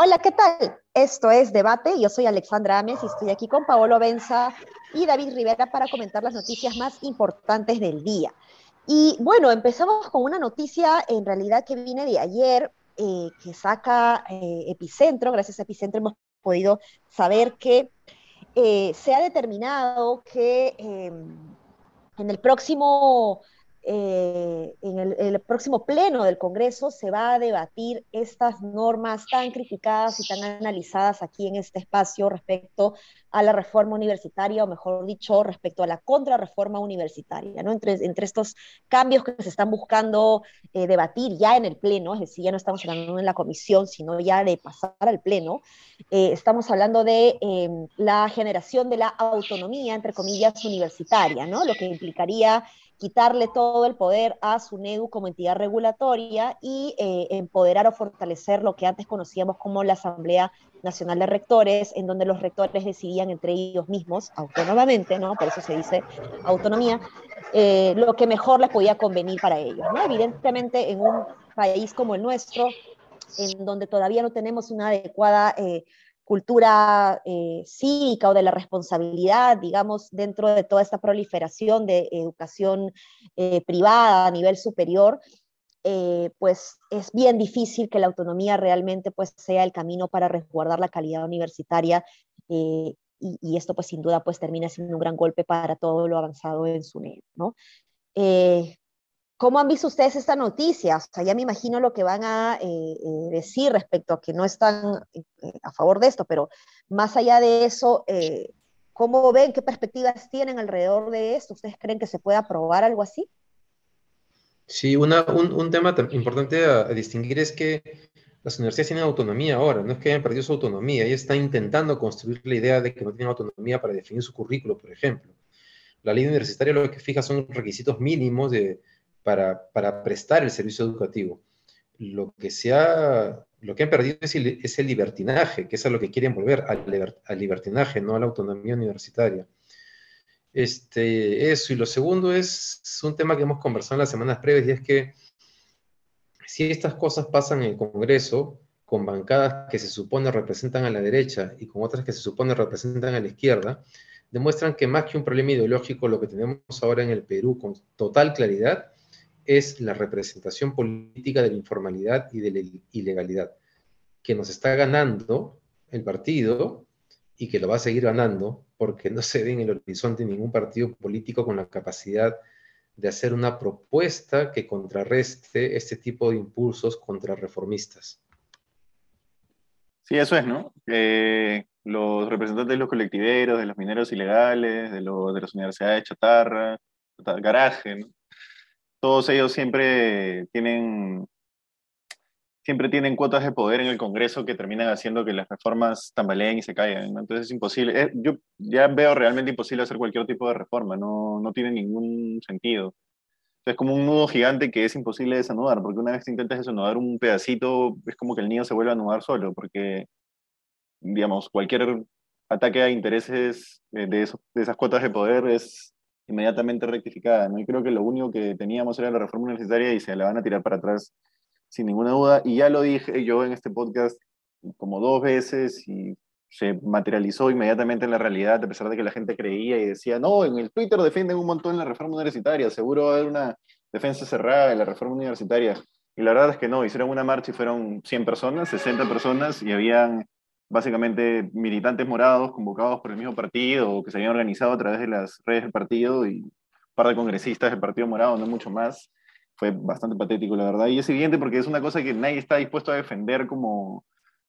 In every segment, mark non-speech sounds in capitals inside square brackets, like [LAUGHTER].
Hola, ¿qué tal? Esto es Debate. Yo soy Alexandra Ames y estoy aquí con Paolo Benza y David Rivera para comentar las noticias más importantes del día. Y bueno, empezamos con una noticia en realidad que viene de ayer, eh, que saca eh, Epicentro. Gracias a Epicentro hemos podido saber que eh, se ha determinado que em, en el próximo eh, en el, próximo pleno del Congreso se va a debatir estas normas tan criticadas y tan analizadas aquí en este espacio respecto a la reforma universitaria, o mejor dicho, respecto a la contrarreforma universitaria, ¿no? Entre, entre estos cambios que se están buscando eh, debatir ya en el pleno, es decir, ya no estamos hablando en la comisión, sino ya de pasar al pleno, eh, estamos hablando de em, la generación de la autonomía, entre comillas, universitaria, ¿no? Lo que implicaría quitarle todo el poder a SUNEDU como entidad regulatoria y eh, empoderar o fortalecer lo que antes conocíamos como la Asamblea Nacional de Rectores, en donde los rectores decidían entre ellos mismos, autónomamente, ¿no? Por eso se dice autonomía, eh, lo que mejor les podía convenir para ellos, ¿no? Evidentemente, en un país como el nuestro, en donde todavía no tenemos una adecuada eh, cultura eh, cívica o de la responsabilidad, digamos, dentro de toda esta proliferación de educación eh, privada a nivel superior, eh, pues es bien difícil que la autonomía realmente pues sea el camino para resguardar la calidad universitaria y, y, esto pues sin duda pues termina siendo un gran golpe para todo lo avanzado en su ¿no? ¿Cómo han visto ustedes esta noticia? O sea, ya me imagino lo que van a eh, eh, decir respecto a que no están eh, a favor de esto, pero más allá de eso, ¿cómo ven, qué perspectivas tienen alrededor de esto? ¿Ustedes creen que se puede aprobar algo así? Sí, un, tema importante a, distinguir es que las universidades tienen autonomía ahora, no es que hayan perdido su autonomía, ellas están intentando construir la idea de que no tienen autonomía para definir su currículo, por ejemplo. La ley universitaria lo que fija son requisitos mínimos de para, prestar el servicio educativo. Lo que, se ha, lo que han perdido es el, libertinaje, que es a lo que quieren volver, al, libertinaje, no a la autonomía universitaria. Este, eso, y lo segundo es, un tema que hemos conversado en las semanas previas, y es que si estas cosas pasan en el Congreso, con bancadas que se supone representan a la derecha y con otras que se supone representan a la izquierda, demuestran que más que un problema ideológico, lo que tenemos ahora en el Perú con total claridad es la representación política de la informalidad y de la ilegalidad, que nos está ganando el partido y que lo va a seguir ganando porque no se ve en el horizonte ningún partido político con la capacidad de hacer una propuesta que contrarreste este tipo de impulsos contrarreformistas. Sí, eso es, ¿no? los representantes de los colectiveros, de los mineros ilegales, de, los, de las universidades de chatarra, garaje, ¿no? Todos ellos siempre tienen, siempre tienen cuotas de poder en el Congreso que terminan haciendo que las reformas tambaleen y se caigan. Entonces es imposible. Eh, yo ya veo realmente imposible hacer cualquier tipo de reforma, no, no tiene ningún sentido. Es como un nudo gigante que es imposible desanudar, porque una vez que intentas desanudar un pedacito, es como que el nido se vuelve a anudar solo, porque, digamos, cualquier ataque a intereses de, de esas cuotas de poder es inmediatamente rectificada. ¿no? Y creo que lo único que teníamos era la reforma universitaria y se la van a tirar para atrás sin ninguna duda. Y ya lo dije yo en este podcast como dos veces y se materializó inmediatamente en la realidad, a pesar de que la gente creía y decía, no, en el Twitter defienden un montón la reforma universitaria, seguro va a haber una defensa cerrada de la reforma universitaria. Y la verdad es que no, hicieron una marcha y fueron 100 personas, 60 personas, y habían básicamente militantes morados convocados por el mismo partido que se habían organizado a través de las redes del partido y un par de congresistas del Partido Morado, no mucho más. Fue bastante patético, la verdad. Y es evidente porque es una cosa que nadie está dispuesto a defender como,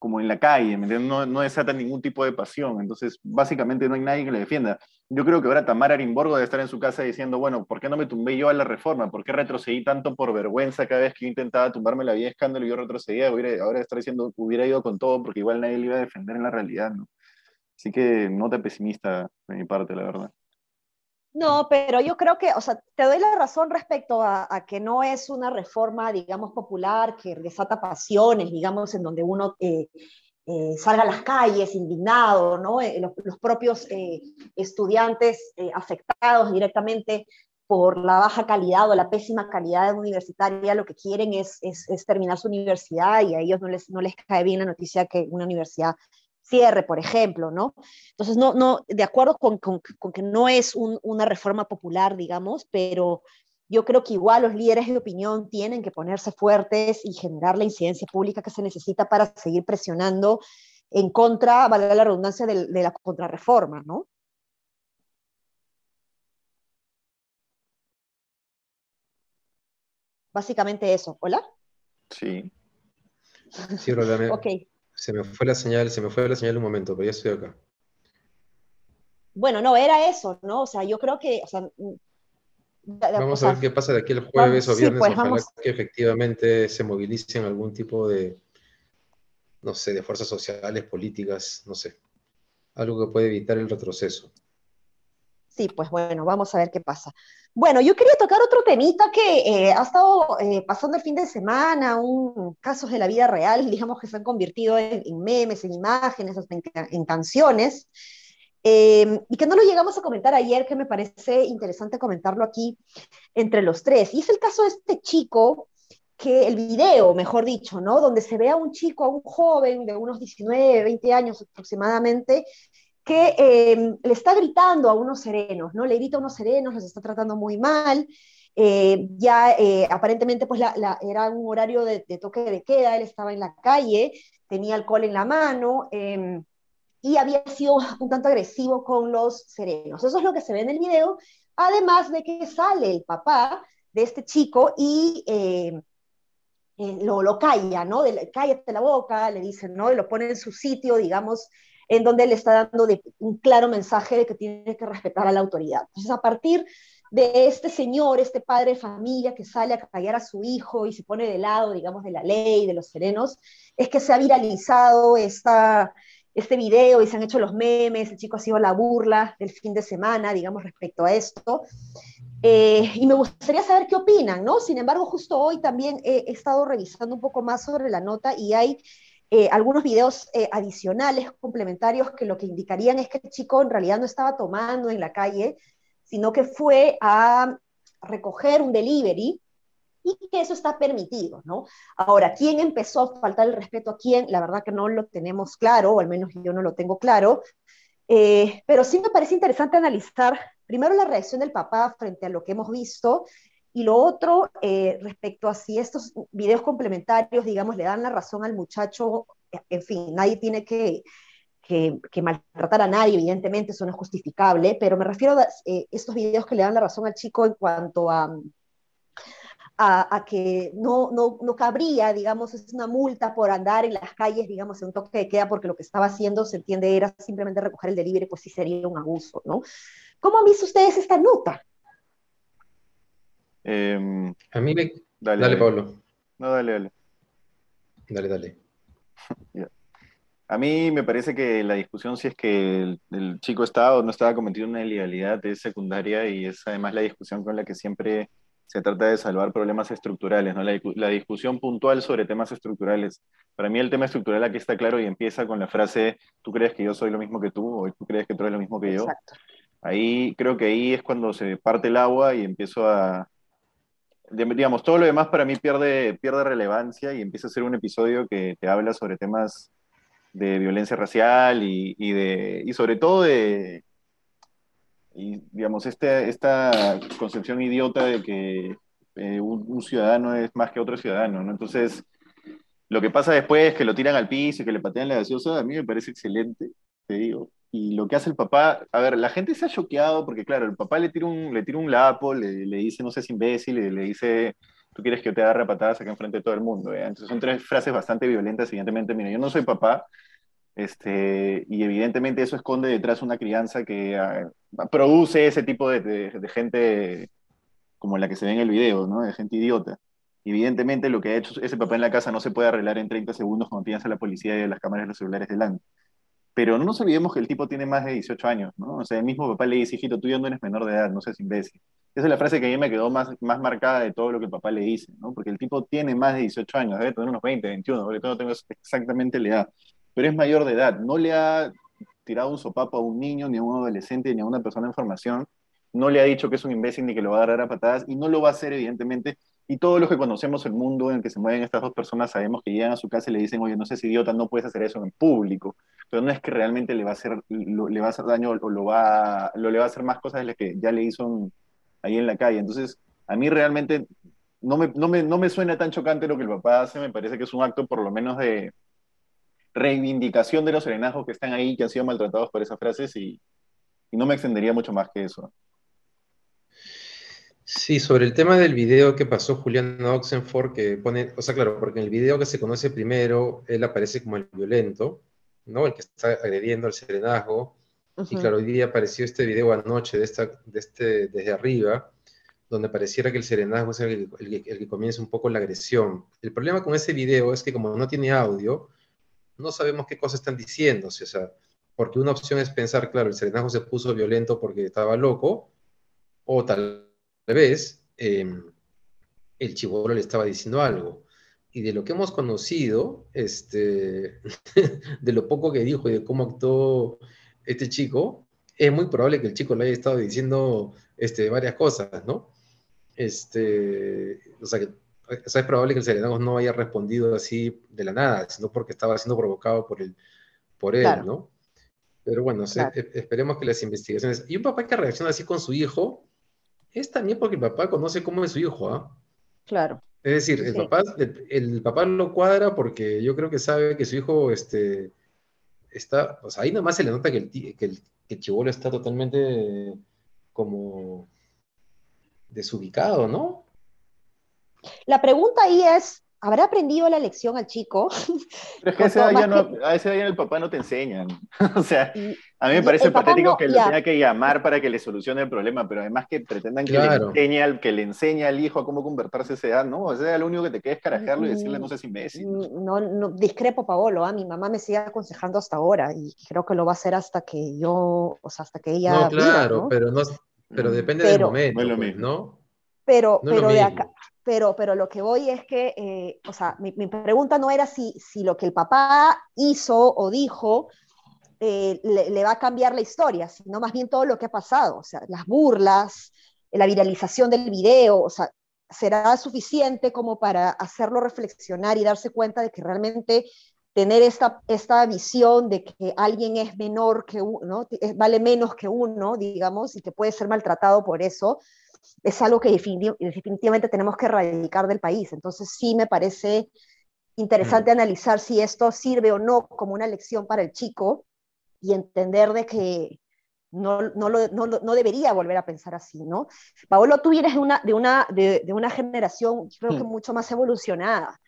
como en la calle, no, no desata ningún tipo de pasión, entonces básicamente no hay nadie que le defienda. Yo creo que ahora Tamara Arimborgo debe estar en su casa diciendo, bueno, ¿por qué no me tumbé yo a la reforma? ¿Por qué retrocedí tanto por vergüenza cada vez que intentaba tumbarme la vida de escándalo y yo retrocedía? Ahora estar diciendo, hubiera ido con todo porque igual nadie le iba a defender en la realidad. Así que nota pesimista de mi parte, la verdad. No, pero yo creo que, o sea, te doy la razón respecto a, que no es una reforma, digamos, popular, que desata pasiones, digamos, en donde uno eh, eh, salga a las calles indignado, ¿no? Eh, los, propios estudiantes afectados directamente por la baja calidad o la pésima calidad universitaria, lo que quieren es, es, terminar su universidad y a ellos no les cae bien la noticia que una universidad cierre, por ejemplo, ¿no? Entonces, no, no, de acuerdo con, con, que no es una reforma popular, digamos, pero yo creo que igual los líderes de opinión tienen que ponerse fuertes y generar la incidencia pública que se necesita para seguir presionando en contra, valga la redundancia, de, de la contrarreforma, ¿no? Básicamente eso. ¿Hola? Sí. Sí, Rolame. ok. Se me fue la señal, se me fue la señal un momento, pero ya estoy acá. Bueno, no, era eso, ¿no? O sea, yo creo que, Vamos a ver qué pasa de aquí el jueves o viernes. Pues, Ojalá que efectivamente se movilicen algún tipo de, no sé, de fuerzas sociales, políticas, no sé. Algo que puede evitar el retroceso. Sí, pues bueno, vamos a ver qué pasa. Bueno, yo quería tocar otro temita que eh, ha estado eh, pasando el fin de semana, un, casos de la vida real, [LAUGHS] digamos que se han convertido en, memes, en imágenes, en, canciones. Em, y que no lo llegamos a comentar ayer, que me parece interesante comentarlo aquí entre los tres. Y es el caso de este chico, que el video, mejor dicho, ¿no? Donde se ve a un chico, a un joven de unos 19, 20 años aproximadamente, em, le está gritando a unos serenos, ¿no? Le grita a unos serenos, los está tratando muy mal. Eh, ya eh, aparentemente pues era un horario de, toque de queda, él estaba en la calle, tenía alcohol en la mano. Eh, y había sido un tanto agresivo con los serenos. Eso es lo que se ve en el video, además de que sale el papá de este chico y eh, eh, lo, lo calla, ¿no? De, cállate la boca, le dicen, ¿no? Y lo pone en su sitio, digamos, en donde le está dando un claro mensaje de que tiene que respetar a la autoridad. Entonces, a partir de este señor, este padre de familia que sale a callar a su hijo y se pone de lado, digamos, de la ley, de los serenos, es que se ha viralizado esta, este video y se han hecho los memes, el chico ha sido la burla del fin de semana, digamos, respecto a esto. Eh, y me gustaría saber qué opinan, ¿no? Sin embargo, justo hoy también he, estado revisando un poco más sobre la nota y hay eh, algunos videos eh, adicionales, complementarios, que lo que indicarían es que el chico en realidad no estaba tomando en la calle, sino que fue a recoger un delivery y que eso está permitido, ¿no? Ahora, ¿quién empezó a faltar el respeto a quién? La verdad que no lo tenemos claro, o al menos yo no lo tengo claro, eh, pero sí me parece interesante analizar primero la reacción del papá frente a lo que hemos visto y lo otro eh, respecto a si estos videos complementarios, digamos, le dan la razón al muchacho, en fin, nadie tiene que, maltratar a nadie, evidentemente, eso no es justificable, pero me refiero a eh, estos videos que le dan la razón al chico en cuanto a a, que no, no, no, cabría, digamos, es una multa por andar en las calles, digamos, en un toque de queda, porque lo que estaba haciendo, se entiende, era simplemente recoger el delivery, pues sí sería un abuso, ¿no? ¿Cómo han visto ustedes esta nota? Em, a mí me... Dale, Pablo. No, dale, dale. Dale, dale. [LAUGHS] A mí me parece que la discusión si es que el, el, chico estaba o no estaba cometiendo una ilegalidad es secundaria y es además la discusión con la que siempre se trata de salvar problemas estructurales, ¿no? La, discusión puntual sobre temas estructurales. Para mí el tema estructural aquí está claro y empieza con la frase, tú crees que yo soy lo mismo que tú o tú crees que tú eres lo mismo que yo. Exacto. Ahí creo que ahí es cuando se parte el agua y empiezo a... Digamos, todo lo demás para mí pierde, pierde relevancia y empieza a ser un episodio que te habla sobre temas de violencia racial y, y de, y sobre todo de, y, digamos, este, esta concepción idiota de que eh, un, ciudadano es más que otro ciudadano, ¿no? Entonces, lo que pasa después es que lo tiran al piso y que le patean la gaseosa, a mí me parece excelente, te digo. Lo que hace el papá, a ver, la gente se ha choqueado porque, claro, el papá le tira un, le tira un lapo, le, le dice, no seas imbécil, le, le dice, tú quieres que yo te agarre patadas acá enfrente de todo el mundo. Entonces son tres frases bastante violentas, evidentemente, mira, yo no soy papá, este, y evidentemente eso esconde detrás una crianza que ah, produce ese tipo de, gente como la que se ve en el video, ¿no? De gente idiota. Evidentemente lo que ha hecho ese papá en la casa no se puede arreglar en 30 segundos cuando tienes a la policía y a las cámaras de los celulares delante. Pero no nos olvidemos que el tipo tiene más de 18 años, ¿no? O sea, el mismo papá le dice, hijito, tú ya no eres menor de edad, no seas imbécil. Esa es la frase que a mí me quedó más, más marcada de todo lo que el papá le dice, ¿no? Porque el tipo tiene más de 18 años, debe tener unos 20, 21, porque no tengo exactamente la edad pero es mayor de edad. No le ha tirado un sopapo a un niño, ni a un adolescente, ni a una persona en formación. No le ha dicho que es un imbécil ni que lo va a agarrar a patadas, y no lo va a hacer, evidentemente. Y todos los que conocemos el mundo en el que se mueven estas dos personas sabemos que llegan a su casa y le dicen, oye, no seas idiota, no puedes hacer eso en público. Pero no es que realmente le va a hacer, le va a hacer daño o lo va, lo, le va a hacer más cosas de las que ya le hizo ahí en la calle. Entonces, a mí realmente no me, no, me, no me suena tan chocante lo que el papá hace, me parece que es un acto por lo menos de reivindicación de los serenazgos que están ahí, que han sido maltratados por esas frases y, y no me extendería mucho más que eso. Sí, sobre el tema del video que pasó Julián Oxenford, que pone, o sea, claro, porque en el video que se conoce primero, él aparece como el violento, ¿no? El que está agrediendo al serenazgo. Y claro, hoy día apareció este video anoche de, esta, de este, desde arriba, donde pareciera que el serenazgo es el, que comienza un poco la agresión. El problema con ese video es que como no tiene audio, no sabemos qué cosas están diciendo, o sea, porque una opción es pensar, claro, el serenazgo se puso violento porque estaba loco, o tal vez em, el chivolo le estaba diciendo algo. Y de lo que hemos conocido, este, [LAUGHS] de lo poco que dijo y de cómo actuó este chico, es muy probable que el chico le haya estado diciendo este, varias cosas, ¿no? este, o sea, que es probable que el Serenagos no haya respondido así de la nada, sino porque estaba siendo provocado por, el, por él, ¿no? Pero bueno, e, esperemos que las investigaciones... Y un papá que reacciona así con su hijo, es también porque el papá conoce cómo es su hijo, ¿ah? Claro. Es decir, el, papá, el, papá lo cuadra porque yo creo que sabe que su hijo este, está, o sea, ahí nomás se le nota que el, que el, que el chivolo está totalmente como desubicado, ¿no? La pregunta ahí es, ¿habrá aprendido la lección al chico? Pero es que [LAUGHS] a ese, día no, a ese día el papá no te enseñan. [LAUGHS] o sea, a mí me parece patético que le tenga que llamar para que le solucione el problema, pero además que pretendan que, le, enseñe al, que le enseñe al hijo a cómo convertirse a esa edad, ¿no? O sea, lo único que te queda es carajearlo y decirle no seas imbécil. Mm, no, no discrepo, Paolo, ¿ah? mi mamá me sigue aconsejando hasta ahora y creo que lo va a hacer hasta que yo, o sea, hasta que ella... No, claro, pero no, pero depende del momento, no, pues, ¿no? Pero, pero, de acá, pero, pero lo que voy es que, eh, o sea, mi, pregunta no era si, si lo que el papá hizo o dijo eh, le, va a cambiar la historia, sino más bien todo lo que ha pasado, o sea, las burlas, la viralización del video, o sea, será suficiente como para hacerlo reflexionar y darse cuenta de que realmente tener esta, esta visión de que alguien es menor que uno, vale menos que uno, digamos, y que puede ser maltratado por eso, es algo que definitivamente tenemos que erradicar del país. Entonces sí me parece interesante mm. analizar si esto sirve o no como una lección para el chico y entender de que no, no, lo, no, no, debería volver a pensar así, ¿no? Paolo, tú vienes de una, de una, de, de una generación, creo que mm. mucho más evolucionada.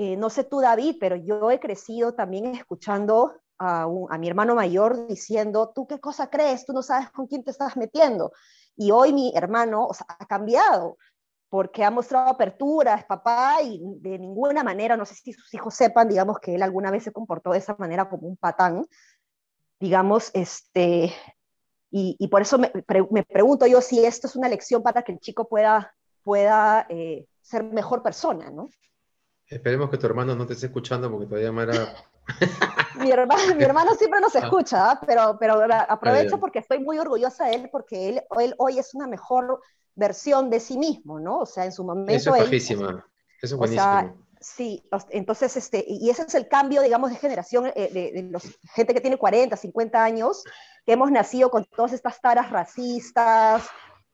Eh, no sé tú, David, pero yo he crecido también escuchando a, mi hermano mayor diciendo, ¿tú qué cosa crees? Tú no sabes con quién te estás metiendo. Y hoy mi hermano ha cambiado porque ha mostrado apertura, es papá y de ninguna manera, no sé si sus hijos sepan, digamos, que él alguna vez se comportó de esa manera como un patán, digamos, este, y, por eso me, pregunto yo si esto es una lección para que el chico pueda, pueda eh, ser mejor persona, ¿no? Esperemos que tu hermano no te esté escuchando porque todavía me era... mi, hermano, mi hermano siempre nos ah. escucha, ¿ah? pero, pero aprovecho porque estoy muy orgullosa de él porque él, él, hoy es una mejor versión de sí mismo, ¿no? O sea, en su momento... Eso es bajísima, eso es buenísimo. sí, entonces, este, y ese es el cambio, digamos, de generación, eh, de, de los, gente que tiene 40, 50 años, que hemos nacido con todas estas taras racistas,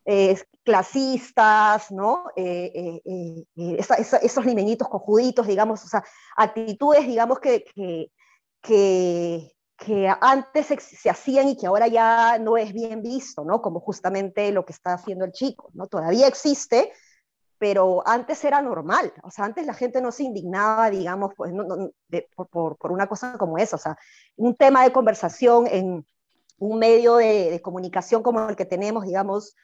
eh, clasistas, ¿no? Eh, eh, esos limeñitos cojuditos, digamos, o sea, actitudes, digamos, que, que, que, antes se, hacían y que ahora ya no es bien visto, ¿no? Como justamente lo que está haciendo el chico, ¿no? Todavía existe, pero antes era normal, o sea, antes la gente no se indignaba, digamos, pues, por, por, una cosa como esa, o sea, un tema de conversación en un medio de, de comunicación como el que tenemos, digamos,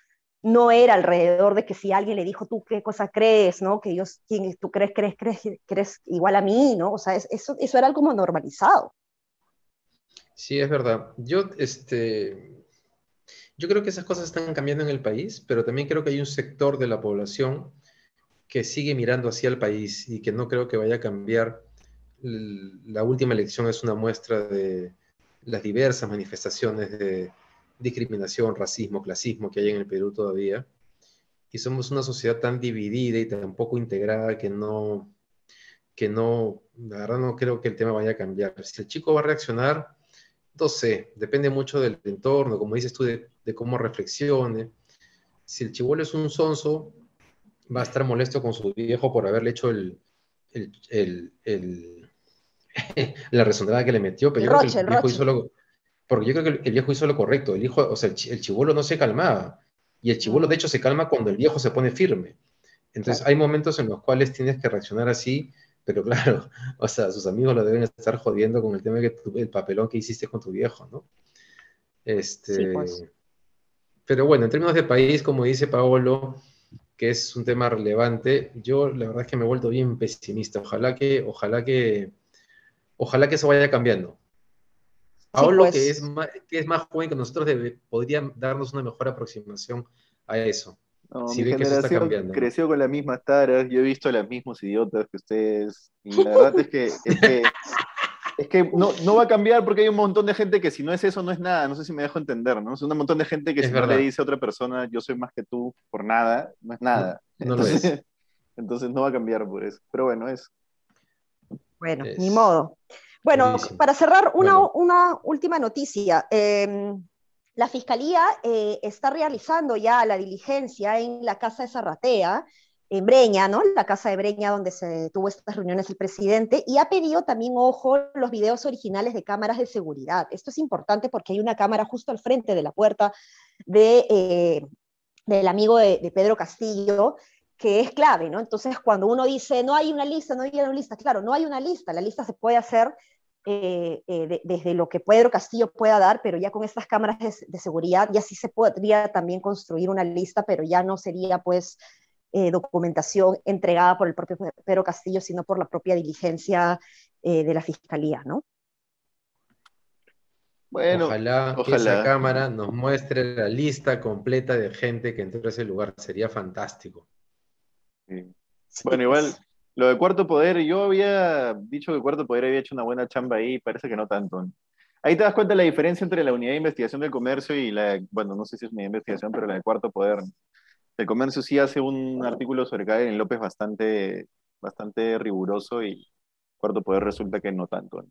no era alrededor de que si alguien le dijo, tú qué cosa crees, ¿no? Que ellos, ¿quién, tú crees, crees, crees, crees igual a mí, ¿no? O sea, eso, eso era algo normalizado. Sí, es verdad. Yo, este, yo creo que esas cosas están cambiando en el país, pero también creo que hay un sector de la población que sigue mirando hacia el país y que no creo que vaya a cambiar la última elección es una muestra de las diversas manifestaciones de discriminación, racismo, clasismo que hay en el Perú todavía. Y somos una sociedad tan dividida y tan poco integrada que no, que no, la verdad no creo que el tema vaya a cambiar. Si el chico va a reaccionar, no sé, depende mucho del entorno, como dices tú, de, cómo reflexione. Si el chivolo es un sonso, va a estar molesto con su viejo por haberle hecho el, el, el, [LAUGHS] la resonada que le metió, pero yo creo que el, viejo hizo lo, porque yo creo que el viejo hizo lo correcto. El hijo, o sea, el, chivolo no se calmaba. Y el chivolo, de hecho, se calma cuando el viejo se pone firme. Entonces, hay momentos en los cuales tienes que reaccionar así, pero claro, [LAUGHS] o sea, sus amigos lo deben estar jodiendo con el tema de que el papelón que hiciste con tu viejo, ¿no? Este, pues. Pero bueno, en términos de país, como dice Paolo, que es un tema relevante, yo la verdad es que me he vuelto bien pesimista. Ojalá que, ojalá que, ojalá que eso vaya cambiando. Paolo, pues. que, es más, que es más joven que nosotros, debe, podría darnos una mejor aproximación a eso. si mi generación creció con las mismas taras, yo he visto los mismos idiotas que ustedes, y la verdad es que, es que, no, no, va a cambiar porque hay un montón de gente que si no es eso, no es nada, no sé si me dejo entender, ¿no? Es un montón de gente que si no le dice a otra persona, yo soy más que tú por nada, no es nada. No, entonces, lo es. [LAUGHS] entonces no va a cambiar por eso, pero bueno, es. Bueno, ni modo. Bueno, para cerrar, una, una última noticia. Em, la Fiscalía eh, está realizando ya la diligencia en la casa de Zarratea, en Breña, ¿no? La casa de Breña donde se tuvo estas reuniones el presidente, y ha pedido también, ojo, los videos originales de cámaras de seguridad. Esto es importante porque hay una cámara justo al frente de la puerta de, eh, del amigo de, de Pedro Castillo, que es clave, ¿no? Entonces, cuando uno dice, no hay una lista, no hay una lista, claro, no hay una lista, la lista se puede hacer eh, eh, desde lo que Pedro Castillo pueda dar, pero ya con estas cámaras de, seguridad ya sí se podría también construir una lista, pero ya no sería pues eh, documentación entregada por el propio Pedro Castillo, sino por la propia diligencia de la Fiscalía, ¿no? Bueno, ojalá, que esa cámara nos muestre la lista completa de gente que entró a ese lugar, sería fantástico. Bueno, igual, lo de Cuarto Poder, yo había dicho que Cuarto Poder había hecho una buena chamba ahí, parece que no tanto. Ahí te das cuenta de la diferencia entre la unidad de investigación del comercio y la, bueno, no sé si es unidad de investigación, pero la de Cuarto Poder. El comercio sí hace un artículo sobre Karen López bastante, bastante riguroso y Cuarto Poder resulta que no tanto.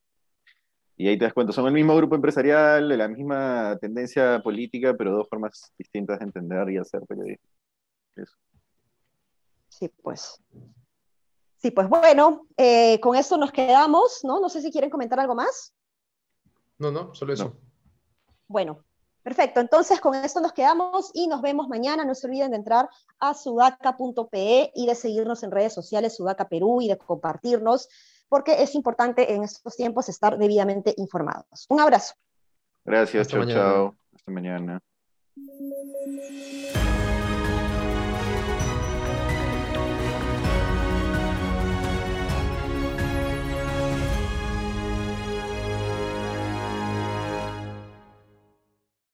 Y ahí te das cuenta, son el mismo grupo empresarial, de la misma tendencia política, pero dos formas distintas de entender y hacer periodismo. Eso. Sí, pues. Sí, pues bueno, eh, con esto nos quedamos, ¿no? No sé si quieren comentar algo más. No, no, solo eso. Bueno, perfecto. Entonces, con esto nos quedamos y nos vemos mañana. No se olviden de entrar a sudaca.pe y de seguirnos en redes sociales Sudaca Perú y de compartirnos, porque es importante en estos tiempos estar debidamente informados. Un abrazo. Gracias, chao, chao. Hasta mañana.